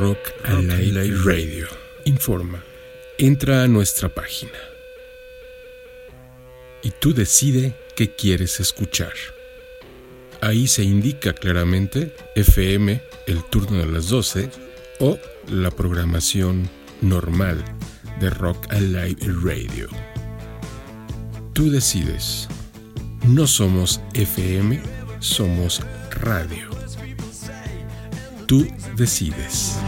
Rock Alive Radio informa. Entra a nuestra página y tú decide qué quieres escuchar. Ahí se indica claramente FM, el turno de las 12, o la programación normal de Rock Alive Radio. Tú decides. No somos FM, somos radio. Tú decides.